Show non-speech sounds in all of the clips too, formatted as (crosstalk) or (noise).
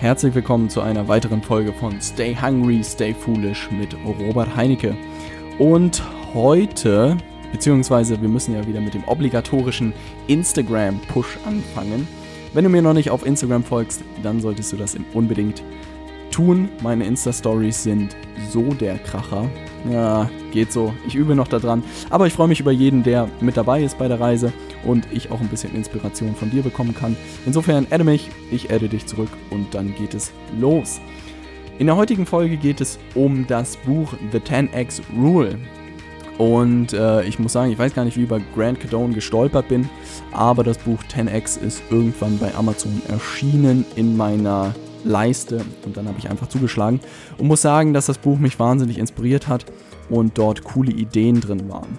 Herzlich willkommen zu einer weiteren Folge von Stay Hungry, Stay Foolish mit Robert Heinecke. Und heute, beziehungsweise wir müssen ja wieder mit dem obligatorischen Instagram-Push anfangen. Wenn du mir noch nicht auf Instagram folgst, dann solltest du das unbedingt tun. Meine Insta-Stories sind so der Kracher. Ja, geht so. Ich übe noch daran. Aber ich freue mich über jeden, der mit dabei ist bei der Reise und ich auch ein bisschen Inspiration von dir bekommen kann. Insofern adde mich, ich adde dich zurück und dann geht es los. In der heutigen Folge geht es um das Buch The 10x Rule. Und äh, ich muss sagen, ich weiß gar nicht, wie über Grant Cadone gestolpert bin, aber das Buch 10x ist irgendwann bei Amazon erschienen in meiner Leiste und dann habe ich einfach zugeschlagen und muss sagen, dass das Buch mich wahnsinnig inspiriert hat und dort coole Ideen drin waren.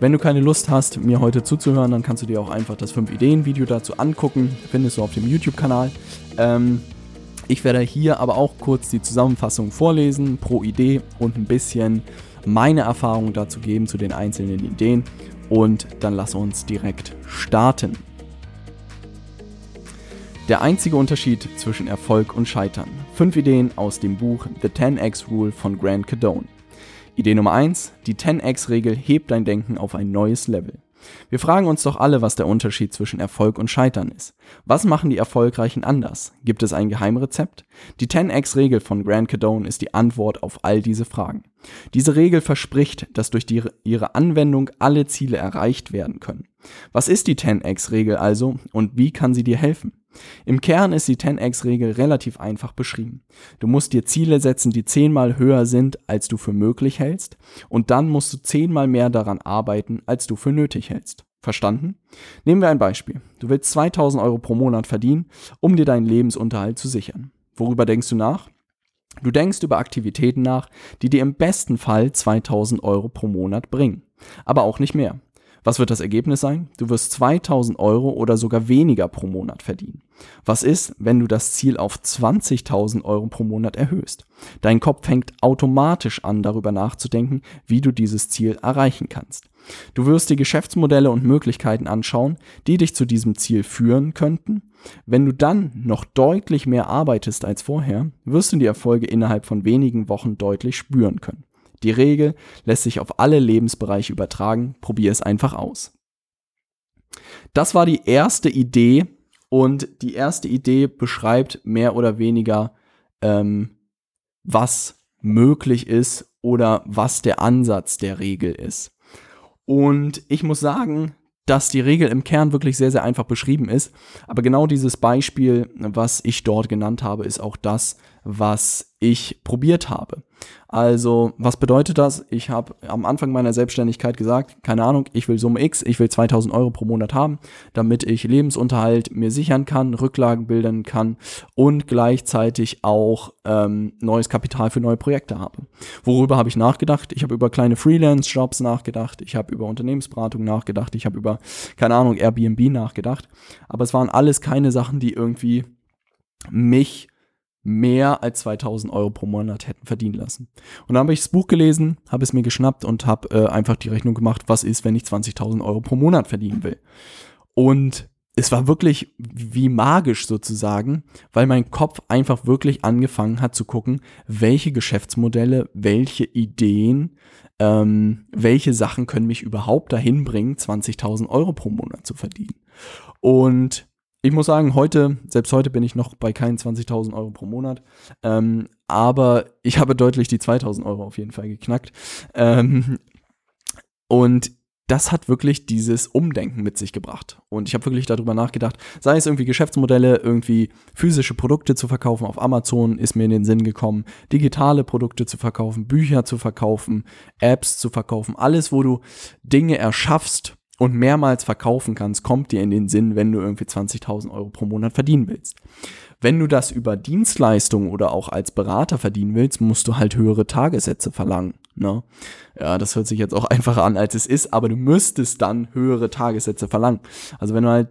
Wenn du keine Lust hast, mir heute zuzuhören, dann kannst du dir auch einfach das 5-Ideen-Video dazu angucken. Findest du auf dem YouTube-Kanal. Ähm, ich werde hier aber auch kurz die Zusammenfassung vorlesen pro Idee und ein bisschen meine Erfahrungen dazu geben zu den einzelnen Ideen. Und dann lass uns direkt starten. Der einzige Unterschied zwischen Erfolg und Scheitern. Fünf Ideen aus dem Buch The 10x Rule von Grant Cadone. Idee Nummer 1. Die 10x-Regel hebt dein Denken auf ein neues Level. Wir fragen uns doch alle, was der Unterschied zwischen Erfolg und Scheitern ist. Was machen die Erfolgreichen anders? Gibt es ein Geheimrezept? Die 10x-Regel von Grant Cadone ist die Antwort auf all diese Fragen. Diese Regel verspricht, dass durch die, ihre Anwendung alle Ziele erreicht werden können. Was ist die 10x-Regel also und wie kann sie dir helfen? Im Kern ist die 10x-Regel relativ einfach beschrieben. Du musst dir Ziele setzen, die zehnmal höher sind, als du für möglich hältst, und dann musst du zehnmal mehr daran arbeiten, als du für nötig hältst. Verstanden? Nehmen wir ein Beispiel. Du willst 2000 Euro pro Monat verdienen, um dir deinen Lebensunterhalt zu sichern. Worüber denkst du nach? Du denkst über Aktivitäten nach, die dir im besten Fall 2000 Euro pro Monat bringen, aber auch nicht mehr. Was wird das Ergebnis sein? Du wirst 2000 Euro oder sogar weniger pro Monat verdienen. Was ist, wenn du das Ziel auf 20.000 Euro pro Monat erhöhst? Dein Kopf fängt automatisch an, darüber nachzudenken, wie du dieses Ziel erreichen kannst. Du wirst dir Geschäftsmodelle und Möglichkeiten anschauen, die dich zu diesem Ziel führen könnten. Wenn du dann noch deutlich mehr arbeitest als vorher, wirst du die Erfolge innerhalb von wenigen Wochen deutlich spüren können. Die Regel lässt sich auf alle Lebensbereiche übertragen. Probier es einfach aus. Das war die erste Idee und die erste Idee beschreibt mehr oder weniger, ähm, was möglich ist oder was der Ansatz der Regel ist. Und ich muss sagen, dass die Regel im Kern wirklich sehr, sehr einfach beschrieben ist. Aber genau dieses Beispiel, was ich dort genannt habe, ist auch das, was ich probiert habe. Also, was bedeutet das? Ich habe am Anfang meiner Selbstständigkeit gesagt, keine Ahnung, ich will Summe X, ich will 2000 Euro pro Monat haben, damit ich Lebensunterhalt mir sichern kann, Rücklagen bilden kann und gleichzeitig auch ähm, neues Kapital für neue Projekte habe. Worüber habe ich nachgedacht? Ich habe über kleine Freelance-Jobs nachgedacht, ich habe über Unternehmensberatung nachgedacht, ich habe über, keine Ahnung, Airbnb nachgedacht. Aber es waren alles keine Sachen, die irgendwie mich mehr als 2000 Euro pro Monat hätten verdienen lassen. Und dann habe ich das Buch gelesen, habe es mir geschnappt und habe äh, einfach die Rechnung gemacht, was ist, wenn ich 20.000 Euro pro Monat verdienen will. Und es war wirklich wie magisch sozusagen, weil mein Kopf einfach wirklich angefangen hat zu gucken, welche Geschäftsmodelle, welche Ideen, ähm, welche Sachen können mich überhaupt dahin bringen, 20.000 Euro pro Monat zu verdienen. Und ich muss sagen, heute, selbst heute bin ich noch bei keinen 20.000 Euro pro Monat. Ähm, aber ich habe deutlich die 2.000 Euro auf jeden Fall geknackt. Ähm, und das hat wirklich dieses Umdenken mit sich gebracht. Und ich habe wirklich darüber nachgedacht, sei es irgendwie Geschäftsmodelle, irgendwie physische Produkte zu verkaufen auf Amazon, ist mir in den Sinn gekommen, digitale Produkte zu verkaufen, Bücher zu verkaufen, Apps zu verkaufen, alles, wo du Dinge erschaffst und mehrmals verkaufen kannst, kommt dir in den Sinn, wenn du irgendwie 20.000 Euro pro Monat verdienen willst. Wenn du das über Dienstleistungen oder auch als Berater verdienen willst, musst du halt höhere Tagessätze verlangen. Ne? Ja, das hört sich jetzt auch (laughs) einfacher an, als es ist, aber du müsstest dann höhere Tagessätze verlangen. Also wenn du halt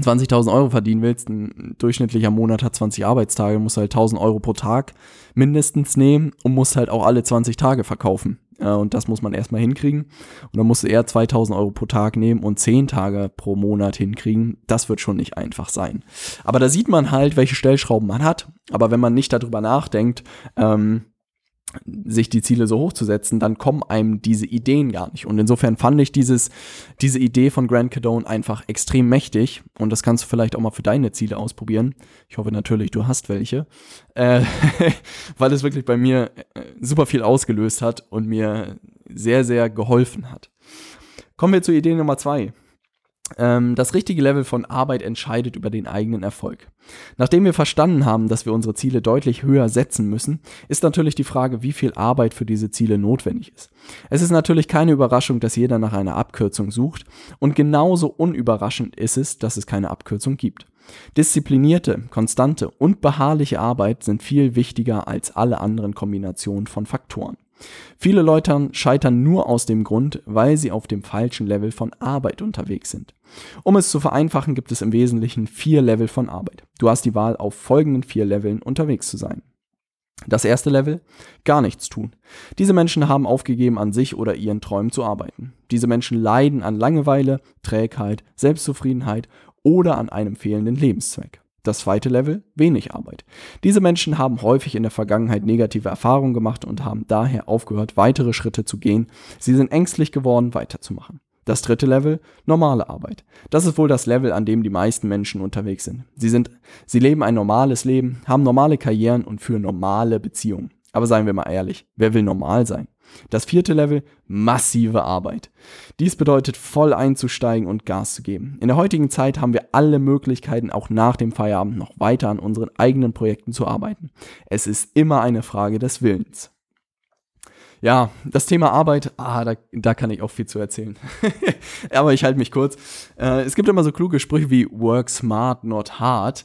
20.000 Euro verdienen willst, ein durchschnittlicher Monat hat 20 Arbeitstage, musst du halt 1.000 Euro pro Tag mindestens nehmen und musst halt auch alle 20 Tage verkaufen. Äh, und das muss man erstmal hinkriegen. Und dann musste er 2000 Euro pro Tag nehmen und 10 Tage pro Monat hinkriegen. Das wird schon nicht einfach sein. Aber da sieht man halt, welche Stellschrauben man hat. Aber wenn man nicht darüber nachdenkt, ähm, sich die Ziele so hoch zu setzen, dann kommen einem diese Ideen gar nicht. Und insofern fand ich dieses, diese Idee von Grant Cardone einfach extrem mächtig. Und das kannst du vielleicht auch mal für deine Ziele ausprobieren. Ich hoffe natürlich, du hast welche. Äh, (laughs) weil es wirklich bei mir äh, super viel ausgelöst hat und mir sehr, sehr geholfen hat. Kommen wir zur Idee Nummer zwei. Ähm, das richtige Level von Arbeit entscheidet über den eigenen Erfolg. Nachdem wir verstanden haben, dass wir unsere Ziele deutlich höher setzen müssen, ist natürlich die Frage, wie viel Arbeit für diese Ziele notwendig ist. Es ist natürlich keine Überraschung, dass jeder nach einer Abkürzung sucht und genauso unüberraschend ist es, dass es keine Abkürzung gibt. Disziplinierte, konstante und beharrliche Arbeit sind viel wichtiger als alle anderen Kombinationen von Faktoren. Viele Leute scheitern nur aus dem Grund, weil sie auf dem falschen Level von Arbeit unterwegs sind. Um es zu vereinfachen, gibt es im Wesentlichen vier Level von Arbeit. Du hast die Wahl, auf folgenden vier Leveln unterwegs zu sein. Das erste Level, gar nichts tun. Diese Menschen haben aufgegeben, an sich oder ihren Träumen zu arbeiten. Diese Menschen leiden an Langeweile, Trägheit, Selbstzufriedenheit oder an einem fehlenden Lebenszweck. Das zweite Level, wenig Arbeit. Diese Menschen haben häufig in der Vergangenheit negative Erfahrungen gemacht und haben daher aufgehört, weitere Schritte zu gehen. Sie sind ängstlich geworden, weiterzumachen. Das dritte Level, normale Arbeit. Das ist wohl das Level, an dem die meisten Menschen unterwegs sind. Sie sind, sie leben ein normales Leben, haben normale Karrieren und führen normale Beziehungen. Aber seien wir mal ehrlich, wer will normal sein? Das vierte Level, massive Arbeit. Dies bedeutet voll einzusteigen und Gas zu geben. In der heutigen Zeit haben wir alle Möglichkeiten, auch nach dem Feierabend noch weiter an unseren eigenen Projekten zu arbeiten. Es ist immer eine Frage des Willens. Ja, das Thema Arbeit, ah, da, da kann ich auch viel zu erzählen. (laughs) Aber ich halte mich kurz. Äh, es gibt immer so kluge Sprüche wie work smart, not hard.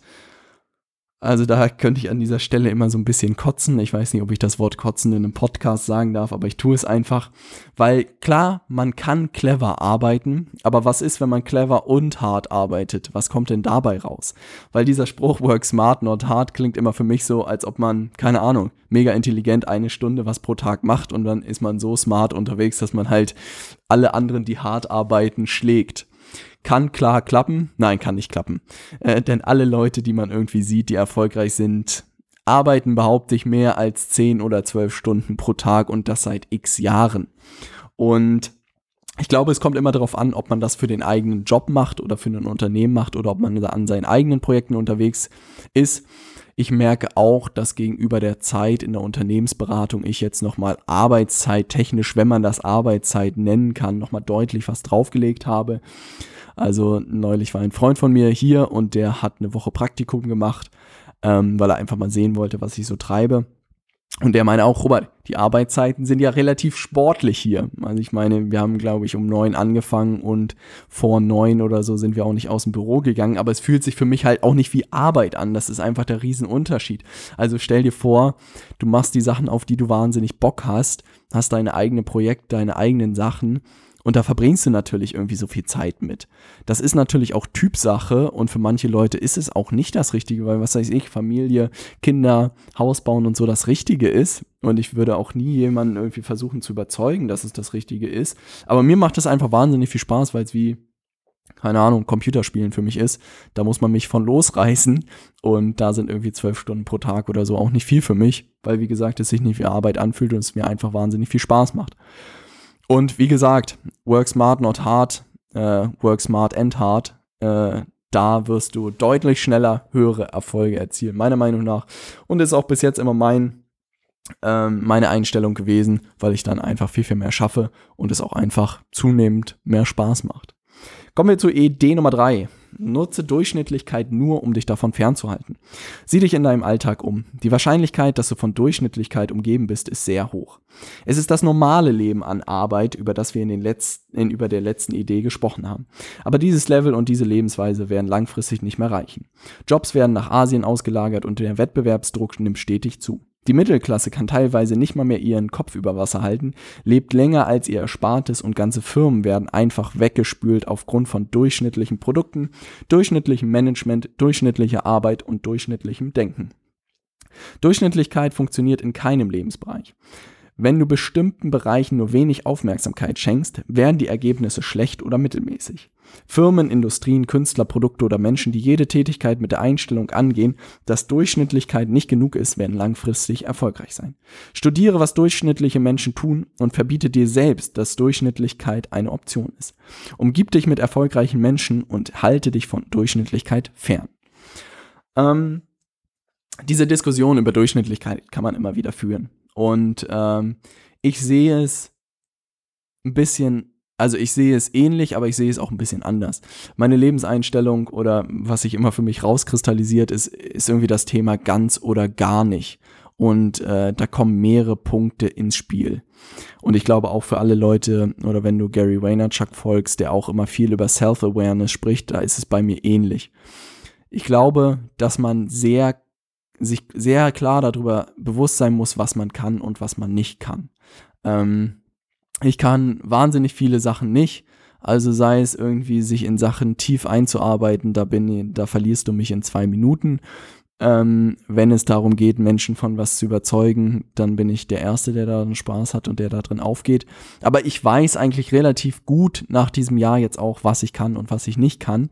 Also da könnte ich an dieser Stelle immer so ein bisschen kotzen. Ich weiß nicht, ob ich das Wort kotzen in einem Podcast sagen darf, aber ich tue es einfach, weil klar, man kann clever arbeiten, aber was ist, wenn man clever und hart arbeitet? Was kommt denn dabei raus? Weil dieser Spruch work smart, not hard klingt immer für mich so, als ob man, keine Ahnung, mega intelligent eine Stunde was pro Tag macht und dann ist man so smart unterwegs, dass man halt alle anderen, die hart arbeiten, schlägt. Kann klar klappen? Nein, kann nicht klappen. Äh, denn alle Leute, die man irgendwie sieht, die erfolgreich sind, arbeiten, behaupte ich, mehr als 10 oder 12 Stunden pro Tag und das seit x Jahren. Und ich glaube, es kommt immer darauf an, ob man das für den eigenen Job macht oder für ein Unternehmen macht oder ob man da an seinen eigenen Projekten unterwegs ist. Ich merke auch, dass gegenüber der Zeit in der Unternehmensberatung ich jetzt nochmal Arbeitszeit technisch, wenn man das Arbeitszeit nennen kann, nochmal deutlich was draufgelegt habe. Also neulich war ein Freund von mir hier und der hat eine Woche Praktikum gemacht, ähm, weil er einfach mal sehen wollte, was ich so treibe. Und der meine auch, Robert, die Arbeitszeiten sind ja relativ sportlich hier. Also ich meine, wir haben, glaube ich, um neun angefangen und vor neun oder so sind wir auch nicht aus dem Büro gegangen. Aber es fühlt sich für mich halt auch nicht wie Arbeit an. Das ist einfach der Riesenunterschied. Also stell dir vor, du machst die Sachen, auf die du wahnsinnig Bock hast, hast deine eigenen Projekte, deine eigenen Sachen und da verbringst du natürlich irgendwie so viel Zeit mit. Das ist natürlich auch Typsache und für manche Leute ist es auch nicht das Richtige, weil was weiß ich, Familie, Kinder, Haus bauen und so das Richtige ist. Und ich würde auch nie jemanden irgendwie versuchen zu überzeugen, dass es das Richtige ist. Aber mir macht es einfach wahnsinnig viel Spaß, weil es wie, keine Ahnung, Computerspielen für mich ist. Da muss man mich von losreißen. Und da sind irgendwie zwölf Stunden pro Tag oder so auch nicht viel für mich, weil wie gesagt, es sich nicht wie Arbeit anfühlt und es mir einfach wahnsinnig viel Spaß macht. Und wie gesagt, work smart, not hard, äh, work smart and hard. Äh, da wirst du deutlich schneller höhere Erfolge erzielen, meiner Meinung nach. Und ist auch bis jetzt immer mein, ähm, meine Einstellung gewesen, weil ich dann einfach viel, viel mehr schaffe und es auch einfach zunehmend mehr Spaß macht. Kommen wir zur Idee Nummer drei. Nutze Durchschnittlichkeit nur, um dich davon fernzuhalten. Sieh dich in deinem Alltag um. Die Wahrscheinlichkeit, dass du von Durchschnittlichkeit umgeben bist, ist sehr hoch. Es ist das normale Leben an Arbeit, über das wir in den letzten, in, über der letzten Idee gesprochen haben. Aber dieses Level und diese Lebensweise werden langfristig nicht mehr reichen. Jobs werden nach Asien ausgelagert und der Wettbewerbsdruck nimmt stetig zu. Die Mittelklasse kann teilweise nicht mal mehr ihren Kopf über Wasser halten, lebt länger als ihr Erspartes und ganze Firmen werden einfach weggespült aufgrund von durchschnittlichen Produkten, durchschnittlichem Management, durchschnittlicher Arbeit und durchschnittlichem Denken. Durchschnittlichkeit funktioniert in keinem Lebensbereich. Wenn du bestimmten Bereichen nur wenig Aufmerksamkeit schenkst, werden die Ergebnisse schlecht oder mittelmäßig. Firmen, Industrien, Künstler, Produkte oder Menschen, die jede Tätigkeit mit der Einstellung angehen, dass Durchschnittlichkeit nicht genug ist, werden langfristig erfolgreich sein. Studiere, was durchschnittliche Menschen tun und verbiete dir selbst, dass Durchschnittlichkeit eine Option ist. Umgib dich mit erfolgreichen Menschen und halte dich von Durchschnittlichkeit fern. Ähm, diese Diskussion über Durchschnittlichkeit kann man immer wieder führen. Und ähm, ich sehe es ein bisschen, also ich sehe es ähnlich, aber ich sehe es auch ein bisschen anders. Meine Lebenseinstellung oder was sich immer für mich rauskristallisiert, ist, ist irgendwie das Thema ganz oder gar nicht. Und äh, da kommen mehrere Punkte ins Spiel. Und ich glaube auch für alle Leute, oder wenn du Gary Vaynerchuk folgst, der auch immer viel über Self-Awareness spricht, da ist es bei mir ähnlich. Ich glaube, dass man sehr sich sehr klar darüber bewusst sein muss, was man kann und was man nicht kann. Ähm, ich kann wahnsinnig viele Sachen nicht. Also sei es irgendwie, sich in Sachen tief einzuarbeiten, da bin, da verlierst du mich in zwei Minuten. Ähm, wenn es darum geht, Menschen von was zu überzeugen, dann bin ich der Erste, der da Spaß hat und der da drin aufgeht. Aber ich weiß eigentlich relativ gut nach diesem Jahr jetzt auch, was ich kann und was ich nicht kann.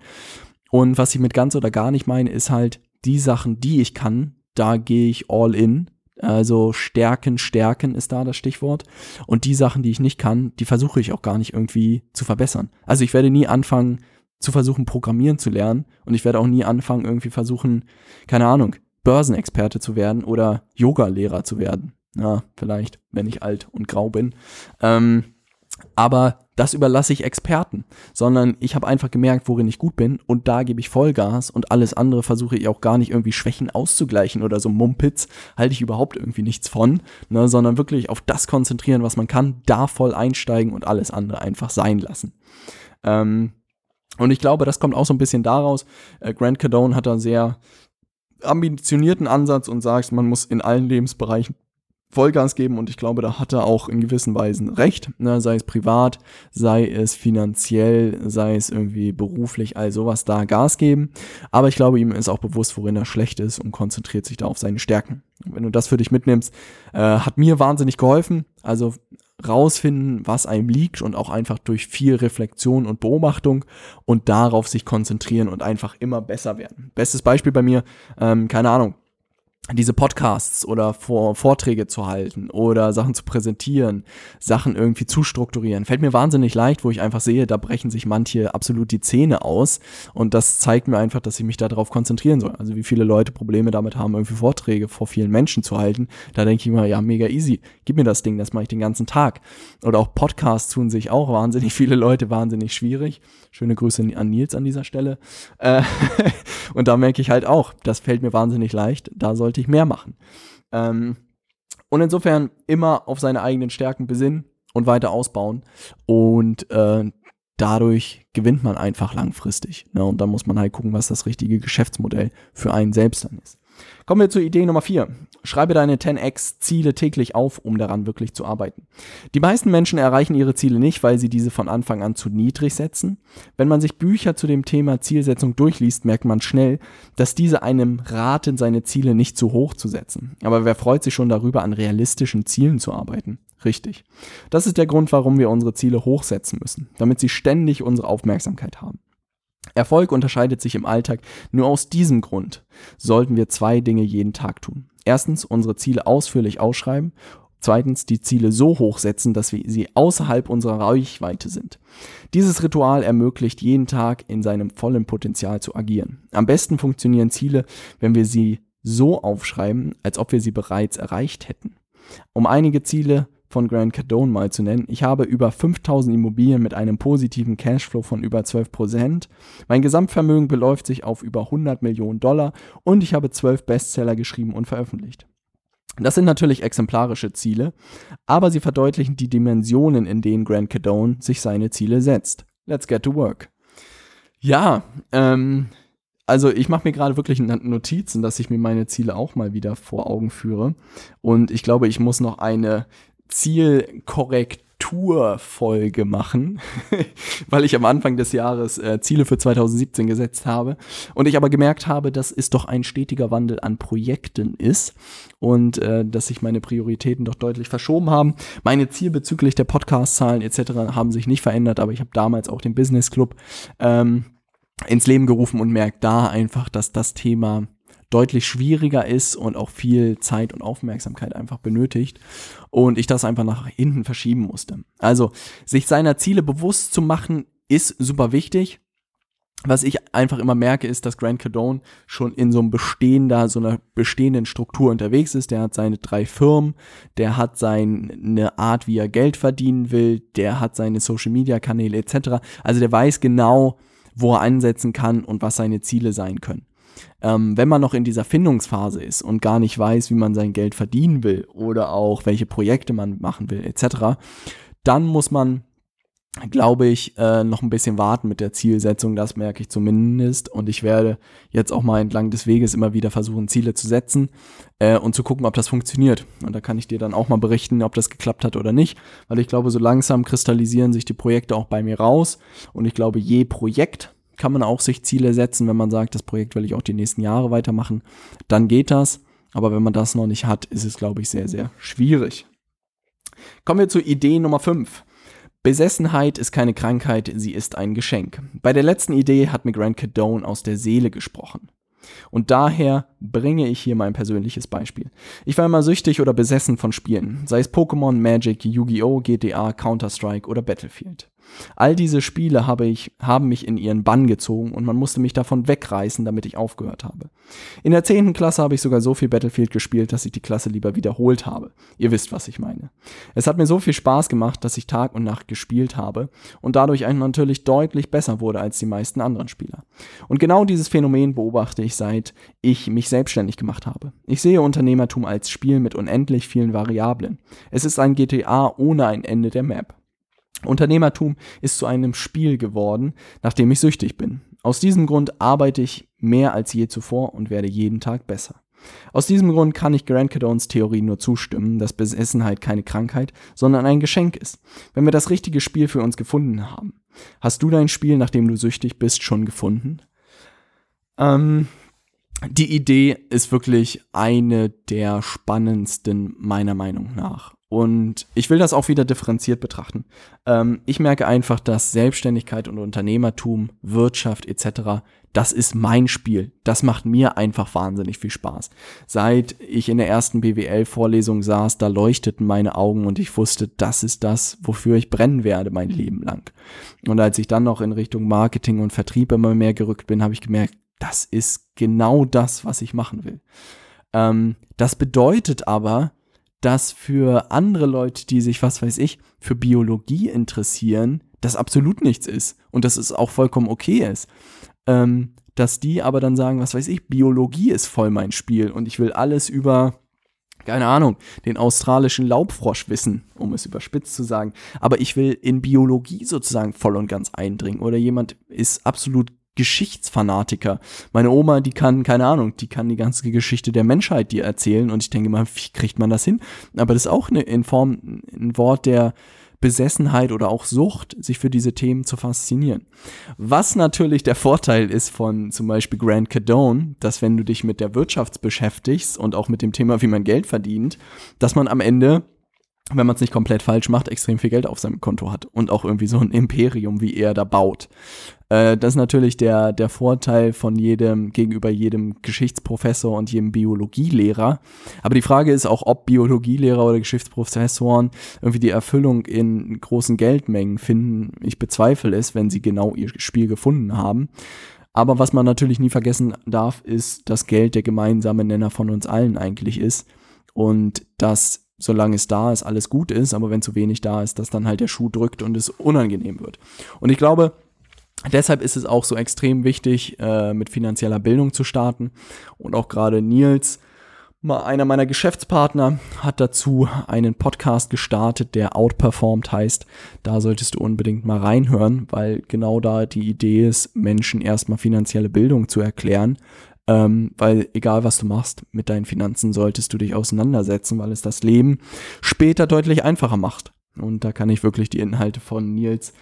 Und was ich mit ganz oder gar nicht meine, ist halt, die Sachen, die ich kann, da gehe ich all in. Also stärken, stärken ist da das Stichwort. Und die Sachen, die ich nicht kann, die versuche ich auch gar nicht irgendwie zu verbessern. Also ich werde nie anfangen zu versuchen, Programmieren zu lernen. Und ich werde auch nie anfangen, irgendwie versuchen, keine Ahnung, Börsenexperte zu werden oder Yoga-Lehrer zu werden. Ja, vielleicht, wenn ich alt und grau bin. Ähm, aber das überlasse ich Experten, sondern ich habe einfach gemerkt, worin ich gut bin und da gebe ich Vollgas und alles andere versuche ich auch gar nicht irgendwie Schwächen auszugleichen oder so Mumpitz, halte ich überhaupt irgendwie nichts von, ne, sondern wirklich auf das konzentrieren, was man kann, da voll einsteigen und alles andere einfach sein lassen. Ähm, und ich glaube, das kommt auch so ein bisschen daraus. Äh, Grant Cardone hat da einen sehr ambitionierten Ansatz und sagt, man muss in allen Lebensbereichen Vollgas geben und ich glaube, da hat er auch in gewissen Weisen recht, ne? sei es privat, sei es finanziell, sei es irgendwie beruflich, all sowas da Gas geben. Aber ich glaube, ihm ist auch bewusst, worin er schlecht ist und konzentriert sich da auf seine Stärken. Wenn du das für dich mitnimmst, äh, hat mir wahnsinnig geholfen. Also rausfinden, was einem liegt und auch einfach durch viel Reflexion und Beobachtung und darauf sich konzentrieren und einfach immer besser werden. Bestes Beispiel bei mir, ähm, keine Ahnung, diese Podcasts oder vor Vorträge zu halten oder Sachen zu präsentieren, Sachen irgendwie zu strukturieren, fällt mir wahnsinnig leicht, wo ich einfach sehe, da brechen sich manche absolut die Zähne aus und das zeigt mir einfach, dass ich mich darauf konzentrieren soll. Also wie viele Leute Probleme damit haben, irgendwie Vorträge vor vielen Menschen zu halten, da denke ich immer, ja, mega easy, gib mir das Ding, das mache ich den ganzen Tag. Oder auch Podcasts tun sich auch wahnsinnig viele Leute wahnsinnig schwierig. Schöne Grüße an Nils an dieser Stelle. Äh, (laughs) und da merke ich halt auch, das fällt mir wahnsinnig leicht, da sollte ich mehr machen. Ähm, und insofern immer auf seine eigenen Stärken besinnen und weiter ausbauen. Und äh, dadurch gewinnt man einfach langfristig. Ne? Und da muss man halt gucken, was das richtige Geschäftsmodell für einen selbst dann ist. Kommen wir zur Idee Nummer 4. Schreibe deine 10x-Ziele täglich auf, um daran wirklich zu arbeiten. Die meisten Menschen erreichen ihre Ziele nicht, weil sie diese von Anfang an zu niedrig setzen. Wenn man sich Bücher zu dem Thema Zielsetzung durchliest, merkt man schnell, dass diese einem raten, seine Ziele nicht zu hoch zu setzen. Aber wer freut sich schon darüber, an realistischen Zielen zu arbeiten? Richtig. Das ist der Grund, warum wir unsere Ziele hochsetzen müssen, damit sie ständig unsere Aufmerksamkeit haben. Erfolg unterscheidet sich im Alltag nur aus diesem Grund. Sollten wir zwei Dinge jeden Tag tun. Erstens unsere Ziele ausführlich ausschreiben. Zweitens die Ziele so hoch setzen, dass wir sie außerhalb unserer Reichweite sind. Dieses Ritual ermöglicht jeden Tag in seinem vollen Potenzial zu agieren. Am besten funktionieren Ziele, wenn wir sie so aufschreiben, als ob wir sie bereits erreicht hätten. Um einige Ziele von Grant Cardone mal zu nennen. Ich habe über 5000 Immobilien mit einem positiven Cashflow von über 12 Prozent. Mein Gesamtvermögen beläuft sich auf über 100 Millionen Dollar und ich habe 12 Bestseller geschrieben und veröffentlicht. Das sind natürlich exemplarische Ziele, aber sie verdeutlichen die Dimensionen, in denen Grant Cardone sich seine Ziele setzt. Let's get to work. Ja, ähm, also ich mache mir gerade wirklich Notizen, dass ich mir meine Ziele auch mal wieder vor Augen führe. Und ich glaube, ich muss noch eine Zielkorrektur Strukturfolge machen, (laughs) weil ich am Anfang des Jahres äh, Ziele für 2017 gesetzt habe und ich aber gemerkt habe, dass es doch ein stetiger Wandel an Projekten ist und äh, dass sich meine Prioritäten doch deutlich verschoben haben. Meine Ziele bezüglich der Podcast-Zahlen etc. haben sich nicht verändert, aber ich habe damals auch den Business Club ähm, ins Leben gerufen und merkt da einfach, dass das Thema deutlich schwieriger ist und auch viel Zeit und Aufmerksamkeit einfach benötigt und ich das einfach nach hinten verschieben musste. Also sich seiner Ziele bewusst zu machen ist super wichtig. Was ich einfach immer merke, ist, dass Grant Cardone schon in so einem bestehender, so einer bestehenden Struktur unterwegs ist. Der hat seine drei Firmen, der hat seine Art, wie er Geld verdienen will, der hat seine Social Media Kanäle etc. Also der weiß genau, wo er ansetzen kann und was seine Ziele sein können. Ähm, wenn man noch in dieser Findungsphase ist und gar nicht weiß, wie man sein Geld verdienen will oder auch welche Projekte man machen will, etc., dann muss man glaube ich, äh, noch ein bisschen warten mit der Zielsetzung. Das merke ich zumindest. Und ich werde jetzt auch mal entlang des Weges immer wieder versuchen, Ziele zu setzen äh, und zu gucken, ob das funktioniert. Und da kann ich dir dann auch mal berichten, ob das geklappt hat oder nicht. Weil ich glaube, so langsam kristallisieren sich die Projekte auch bei mir raus. Und ich glaube, je Projekt kann man auch sich Ziele setzen, wenn man sagt, das Projekt will ich auch die nächsten Jahre weitermachen. Dann geht das. Aber wenn man das noch nicht hat, ist es, glaube ich, sehr, sehr schwierig. Kommen wir zur Idee Nummer 5. Besessenheit ist keine Krankheit, sie ist ein Geschenk. Bei der letzten Idee hat mir Grant Cadone aus der Seele gesprochen. Und daher bringe ich hier mein persönliches Beispiel. Ich war immer süchtig oder besessen von Spielen, sei es Pokémon, Magic, Yu-Gi-Oh!, GTA, Counter-Strike oder Battlefield. All diese Spiele habe ich, haben mich in ihren Bann gezogen und man musste mich davon wegreißen, damit ich aufgehört habe. In der 10. Klasse habe ich sogar so viel Battlefield gespielt, dass ich die Klasse lieber wiederholt habe. Ihr wisst, was ich meine. Es hat mir so viel Spaß gemacht, dass ich Tag und Nacht gespielt habe und dadurch natürlich deutlich besser wurde als die meisten anderen Spieler. Und genau dieses Phänomen beobachte ich seit ich mich selbstständig gemacht habe. Ich sehe Unternehmertum als Spiel mit unendlich vielen Variablen. Es ist ein GTA ohne ein Ende der Map. Unternehmertum ist zu einem Spiel geworden, nachdem ich süchtig bin. Aus diesem Grund arbeite ich mehr als je zuvor und werde jeden Tag besser. Aus diesem Grund kann ich Grant Cardones Theorie nur zustimmen, dass Besessenheit keine Krankheit, sondern ein Geschenk ist, wenn wir das richtige Spiel für uns gefunden haben. Hast du dein Spiel, nachdem du süchtig bist, schon gefunden? Ähm, die Idee ist wirklich eine der spannendsten meiner Meinung nach. Und ich will das auch wieder differenziert betrachten. Ähm, ich merke einfach, dass Selbstständigkeit und Unternehmertum, Wirtschaft etc., das ist mein Spiel. Das macht mir einfach wahnsinnig viel Spaß. Seit ich in der ersten BWL-Vorlesung saß, da leuchteten meine Augen und ich wusste, das ist das, wofür ich brennen werde mein Leben lang. Und als ich dann noch in Richtung Marketing und Vertrieb immer mehr gerückt bin, habe ich gemerkt, das ist genau das, was ich machen will. Ähm, das bedeutet aber, dass für andere Leute, die sich, was weiß ich, für Biologie interessieren, das absolut nichts ist und dass es auch vollkommen okay ist. Ähm, dass die aber dann sagen, was weiß ich, Biologie ist voll mein Spiel und ich will alles über, keine Ahnung, den australischen Laubfrosch wissen, um es überspitzt zu sagen. Aber ich will in Biologie sozusagen voll und ganz eindringen. Oder jemand ist absolut Geschichtsfanatiker. Meine Oma, die kann, keine Ahnung, die kann die ganze Geschichte der Menschheit dir erzählen und ich denke mal, wie kriegt man das hin? Aber das ist auch eine, in Form, ein Wort der Besessenheit oder auch Sucht, sich für diese Themen zu faszinieren. Was natürlich der Vorteil ist von zum Beispiel Grant Cadone, dass wenn du dich mit der Wirtschaft beschäftigst und auch mit dem Thema, wie man Geld verdient, dass man am Ende wenn man es nicht komplett falsch macht, extrem viel Geld auf seinem Konto hat und auch irgendwie so ein (laughs) Imperium, wie er da baut. Äh, das ist natürlich der, der Vorteil von jedem, gegenüber jedem Geschichtsprofessor und jedem Biologielehrer. Aber die Frage ist auch, ob Biologielehrer oder Geschichtsprofessoren irgendwie die Erfüllung in großen Geldmengen finden. Ich bezweifle es, wenn sie genau ihr Spiel gefunden haben. Aber was man natürlich nie vergessen darf, ist, dass Geld der gemeinsame Nenner von uns allen eigentlich ist. Und dass solange es da ist, alles gut ist, aber wenn zu wenig da ist, dass dann halt der Schuh drückt und es unangenehm wird. Und ich glaube, deshalb ist es auch so extrem wichtig, äh, mit finanzieller Bildung zu starten. Und auch gerade Nils, einer meiner Geschäftspartner, hat dazu einen Podcast gestartet, der Outperformed heißt. Da solltest du unbedingt mal reinhören, weil genau da die Idee ist, Menschen erstmal finanzielle Bildung zu erklären, ähm, weil egal was du machst mit deinen Finanzen, solltest du dich auseinandersetzen, weil es das Leben später deutlich einfacher macht. Und da kann ich wirklich die Inhalte von Nils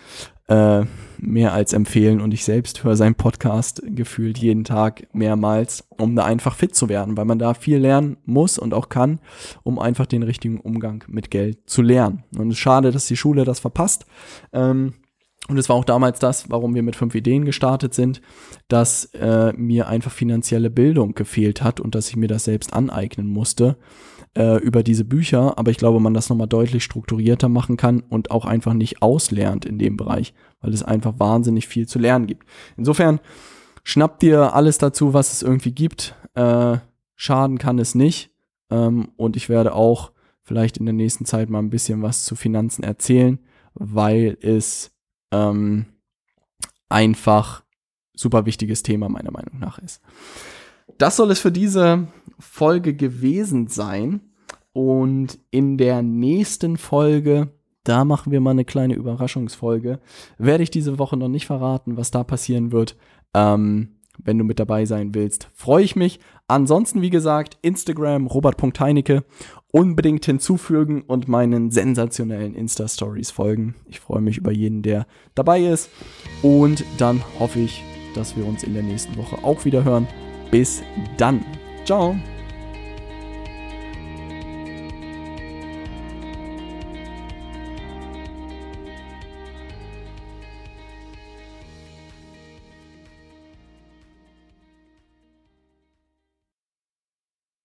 äh, mehr als empfehlen. Und ich selbst höre seinen Podcast gefühlt jeden Tag mehrmals, um da einfach fit zu werden, weil man da viel lernen muss und auch kann, um einfach den richtigen Umgang mit Geld zu lernen. Und es ist schade, dass die Schule das verpasst. Ähm, und es war auch damals das, warum wir mit fünf Ideen gestartet sind, dass äh, mir einfach finanzielle Bildung gefehlt hat und dass ich mir das selbst aneignen musste äh, über diese Bücher. Aber ich glaube, man das nochmal deutlich strukturierter machen kann und auch einfach nicht auslernt in dem Bereich, weil es einfach wahnsinnig viel zu lernen gibt. Insofern schnapp dir alles dazu, was es irgendwie gibt. Äh, schaden kann es nicht. Ähm, und ich werde auch vielleicht in der nächsten Zeit mal ein bisschen was zu Finanzen erzählen, weil es ähm, einfach super wichtiges Thema meiner Meinung nach ist. Das soll es für diese Folge gewesen sein. Und in der nächsten Folge, da machen wir mal eine kleine Überraschungsfolge, werde ich diese Woche noch nicht verraten, was da passieren wird. Ähm, wenn du mit dabei sein willst, freue ich mich. Ansonsten, wie gesagt, Instagram robert.heinecke unbedingt hinzufügen und meinen sensationellen Insta-Stories folgen. Ich freue mich über jeden, der dabei ist. Und dann hoffe ich, dass wir uns in der nächsten Woche auch wieder hören. Bis dann. Ciao.